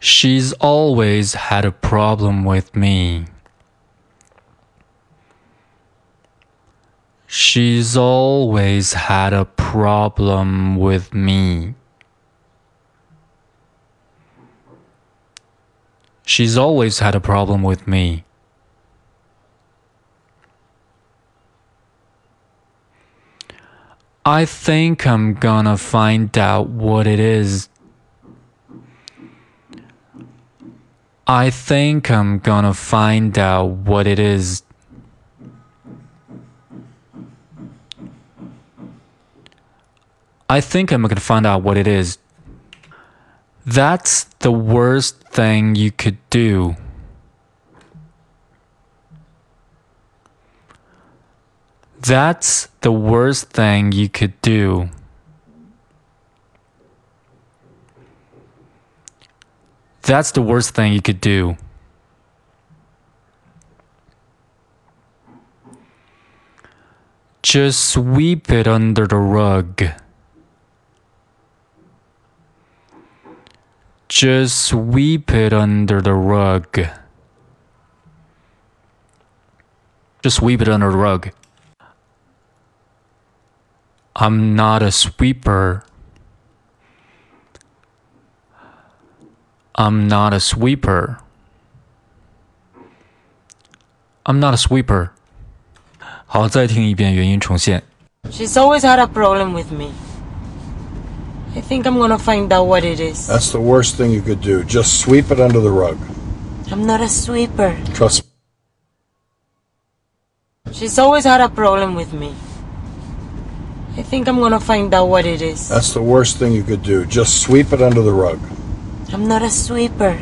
She's always had a problem with me. She's always had a problem with me. She's always had a problem with me. I think I'm gonna find out what it is. I think I'm gonna find out what it is. I think I'm gonna find out what it is. That's the worst thing you could do. That's the worst thing you could do. That's the worst thing you could do. Just sweep it under the rug. Just sweep it under the rug. Just sweep it under the rug. I'm not a sweeper. I'm not a sweeper. I'm not a sweeper. 好，再听一遍原音重现。 She's always had a problem with me. I think I'm gonna find out what it is. That's the worst thing you could do. Just sweep it under the rug. I'm not a sweeper. Trust me. She's always had a problem with me. I think I'm gonna find out what it is. That's the worst thing you could do. Just sweep it under the rug. I'm not a sweeper.